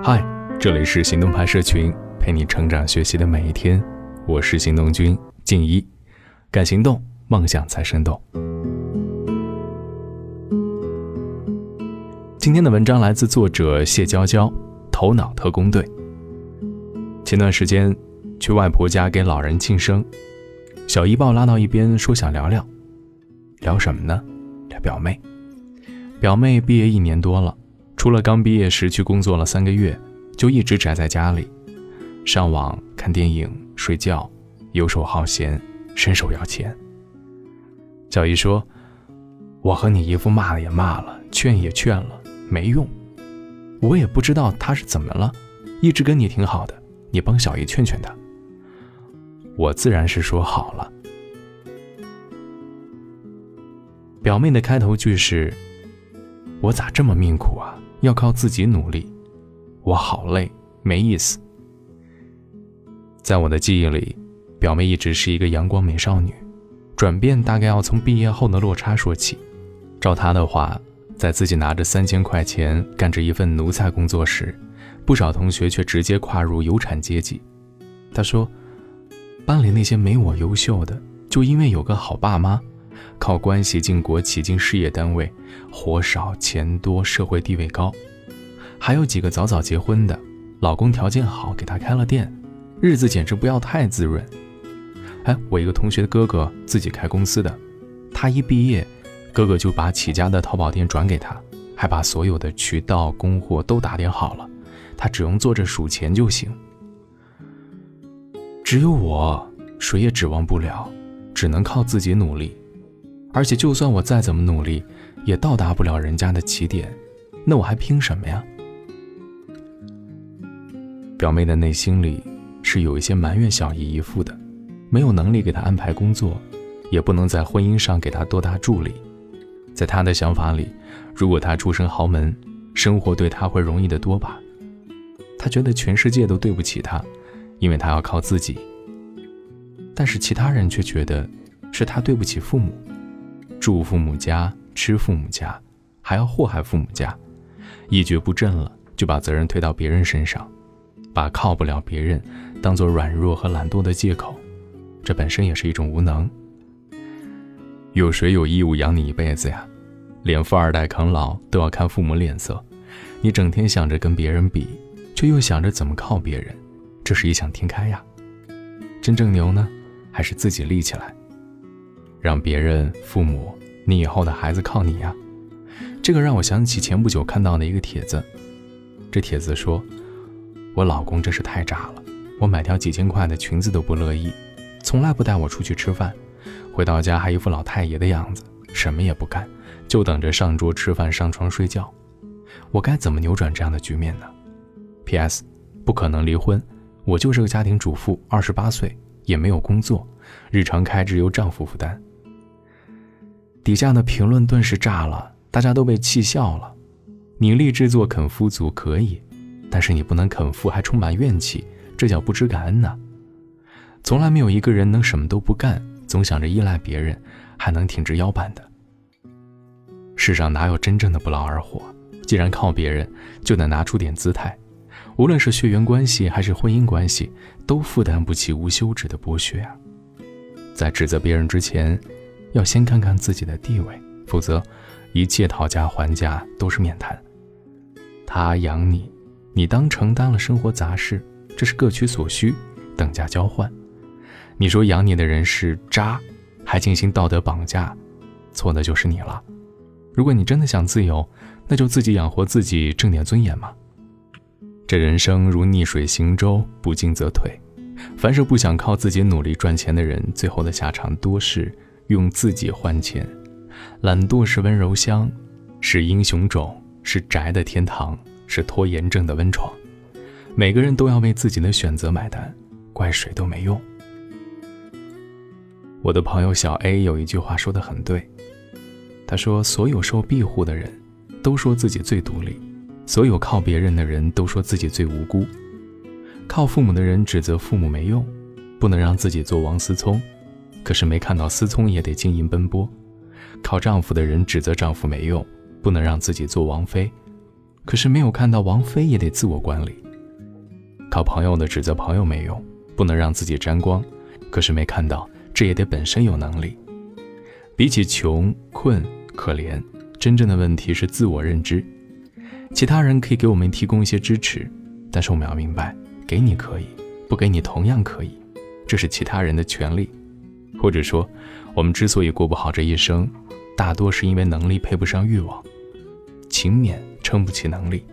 嗨，这里是行动派社群，陪你成长学习的每一天。我是行动君静一，敢行动，梦想才生动。今天的文章来自作者谢娇娇，头脑特工队。前段时间去外婆家给老人庆生，小姨把我拉到一边说想聊聊，聊什么呢？聊表妹。表妹毕业一年多了。除了刚毕业时去工作了三个月，就一直宅在家里，上网看电影、睡觉，游手好闲，伸手要钱。小姨说：“我和你姨夫骂了也骂了，劝也劝了，没用。我也不知道他是怎么了，一直跟你挺好的，你帮小姨劝劝他。”我自然是说好了。表妹的开头句是：“我咋这么命苦啊？”要靠自己努力，我好累，没意思。在我的记忆里，表妹一直是一个阳光美少女，转变大概要从毕业后的落差说起。照她的话，在自己拿着三千块钱干着一份奴才工作时，不少同学却直接跨入有产阶级。她说，班里那些没我优秀的，就因为有个好爸妈。靠关系进国企进事业单位，活少钱多，社会地位高，还有几个早早结婚的，老公条件好，给她开了店，日子简直不要太滋润。哎，我一个同学的哥哥自己开公司的，他一毕业，哥哥就把起家的淘宝店转给他，还把所有的渠道供货都打点好了，他只用坐着数钱就行。只有我，谁也指望不了，只能靠自己努力。而且，就算我再怎么努力，也到达不了人家的起点，那我还拼什么呀？表妹的内心里是有一些埋怨小姨姨父的，没有能力给她安排工作，也不能在婚姻上给她多大助力。在她的想法里，如果她出身豪门，生活对她会容易得多吧？她觉得全世界都对不起她，因为她要靠自己。但是其他人却觉得是她对不起父母。住父母家，吃父母家，还要祸害父母家，一蹶不振了，就把责任推到别人身上，把靠不了别人当做软弱和懒惰的借口，这本身也是一种无能。有谁有义务养你一辈子呀？连富二代啃老都要看父母脸色，你整天想着跟别人比，却又想着怎么靠别人，这是异想天开呀。真正牛呢，还是自己立起来。让别人、父母，你以后的孩子靠你呀！这个让我想起前不久看到的一个帖子。这帖子说：“我老公真是太渣了，我买条几千块的裙子都不乐意，从来不带我出去吃饭，回到家还一副老太爷的样子，什么也不干，就等着上桌吃饭、上床睡觉。我该怎么扭转这样的局面呢？”P.S. 不可能离婚，我就是个家庭主妇，二十八岁也没有工作，日常开支由丈夫负担。底下的评论顿时炸了，大家都被气笑了。你立志做肯夫族可以，但是你不能肯夫还充满怨气，这叫不知感恩呐。从来没有一个人能什么都不干，总想着依赖别人，还能挺直腰板的。世上哪有真正的不劳而获？既然靠别人，就得拿出点姿态。无论是血缘关系还是婚姻关系，都负担不起无休止的剥削啊！在指责别人之前。要先看看自己的地位，否则一切讨价还价都是免谈。他养你，你当承担了生活杂事，这是各取所需，等价交换。你说养你的人是渣，还进行道德绑架，错的就是你了。如果你真的想自由，那就自己养活自己，挣点尊严嘛。这人生如逆水行舟，不进则退。凡是不想靠自己努力赚钱的人，最后的下场多是。用自己换钱，懒惰是温柔乡，是英雄冢，是宅的天堂，是拖延症的温床。每个人都要为自己的选择买单，怪谁都没用。我的朋友小 A 有一句话说的很对，他说：“所有受庇护的人，都说自己最独立；所有靠别人的人都说自己最无辜。靠父母的人指责父母没用，不能让自己做王思聪。”可是没看到思聪也得经营奔波，靠丈夫的人指责丈夫没用，不能让自己做王妃；可是没有看到王妃也得自我管理。靠朋友的指责朋友没用，不能让自己沾光，可是没看到这也得本身有能力。比起穷困可怜，真正的问题是自我认知。其他人可以给我们提供一些支持，但是我们要明白，给你可以，不给你同样可以，这是其他人的权利。或者说，我们之所以过不好这一生，大多是因为能力配不上欲望，勤勉撑不起能力。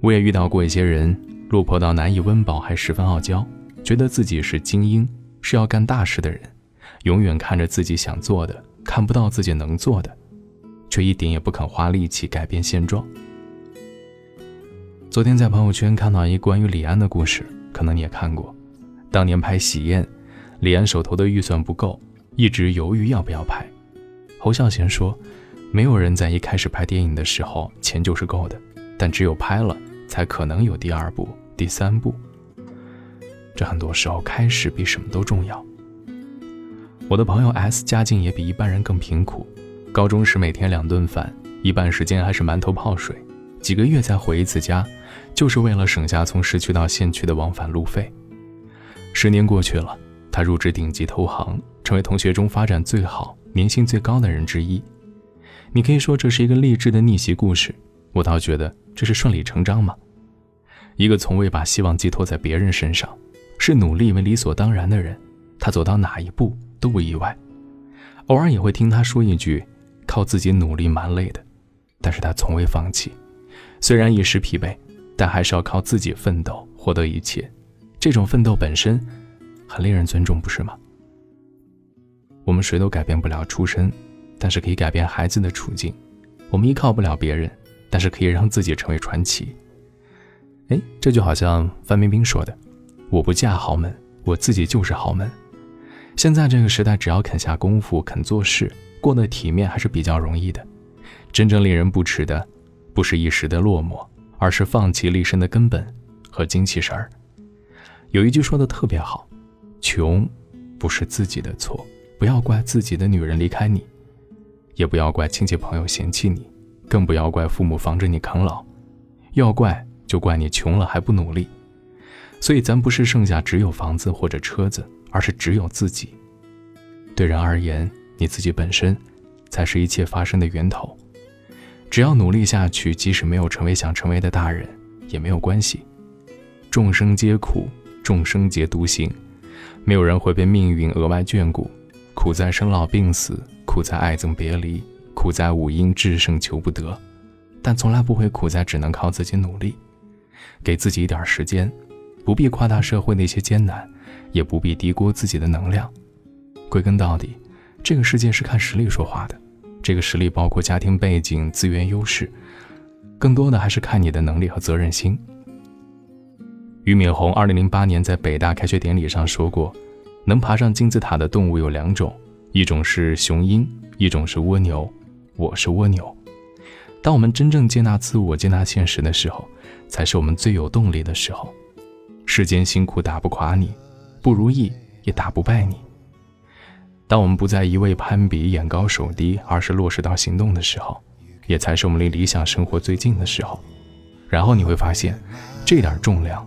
我也遇到过一些人，落魄到难以温饱，还十分傲娇，觉得自己是精英，是要干大事的人，永远看着自己想做的，看不到自己能做的。却一点也不肯花力气改变现状。昨天在朋友圈看到一关于李安的故事，可能你也看过。当年拍《喜宴》，李安手头的预算不够，一直犹豫要不要拍。侯孝贤说：“没有人在一开始拍电影的时候钱就是够的，但只有拍了，才可能有第二部、第三部。这很多时候开始比什么都重要。”我的朋友 S 家境也比一般人更贫苦。高中时每天两顿饭，一半时间还是馒头泡水，几个月才回一次家，就是为了省下从市区到县区的往返路费。十年过去了，他入职顶级投行，成为同学中发展最好、年薪最高的人之一。你可以说这是一个励志的逆袭故事，我倒觉得这是顺理成章嘛。一个从未把希望寄托在别人身上，是努力为理所当然的人，他走到哪一步都不意外。偶尔也会听他说一句。靠自己努力蛮累的，但是他从未放弃。虽然一时疲惫，但还是要靠自己奋斗获得一切。这种奋斗本身很令人尊重，不是吗？我们谁都改变不了出身，但是可以改变孩子的处境。我们依靠不了别人，但是可以让自己成为传奇。哎，这就好像范冰冰说的：“我不嫁豪门，我自己就是豪门。”现在这个时代，只要肯下功夫，肯做事。过得体面还是比较容易的，真正令人不齿的，不是一时的落寞，而是放弃立身的根本和精气神儿。有一句说的特别好，穷不是自己的错，不要怪自己的女人离开你，也不要怪亲戚朋友嫌弃你，更不要怪父母防着你啃老，要怪就怪你穷了还不努力。所以咱不是剩下只有房子或者车子，而是只有自己。对人而言。你自己本身，才是一切发生的源头。只要努力下去，即使没有成为想成为的大人，也没有关系。众生皆苦，众生皆独行，没有人会被命运额外眷顾。苦在生老病死，苦在爱憎别离，苦在五阴至胜求不得，但从来不会苦在只能靠自己努力。给自己一点时间，不必夸大社会那些艰难，也不必低估自己的能量。归根到底。这个世界是看实力说话的，这个实力包括家庭背景、资源优势，更多的还是看你的能力和责任心。俞敏洪二零零八年在北大开学典礼上说过：“能爬上金字塔的动物有两种，一种是雄鹰，一种是蜗牛。我是蜗牛。”当我们真正接纳自我、接纳现实的时候，才是我们最有动力的时候。世间辛苦打不垮你，不如意也打不败你。当我们不再一味攀比、眼高手低，而是落实到行动的时候，也才是我们离理想生活最近的时候。然后你会发现，这点重量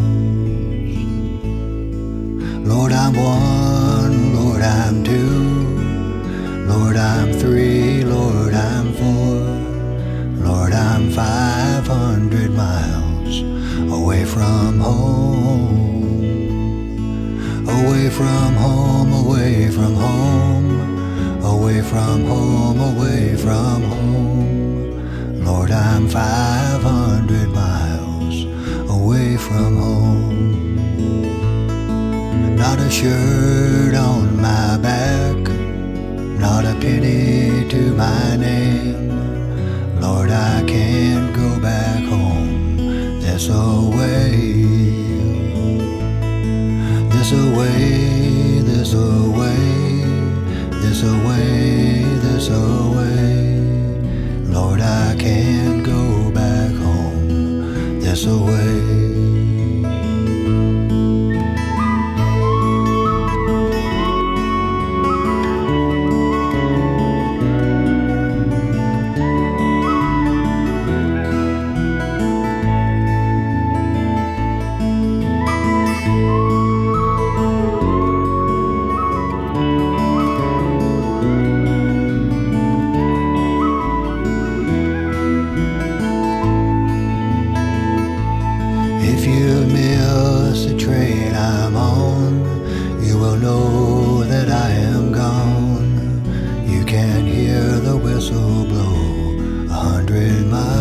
from home, away from home, away from home, away from home. Lord, I'm 500 miles away from home. Not a shirt on my back not a penny to my name. Lord, I can't go back home That's away, this away. There's a way, there's a way, there's a way. Lord, I can't go back home. There's a way. Whistle blow a hundred miles,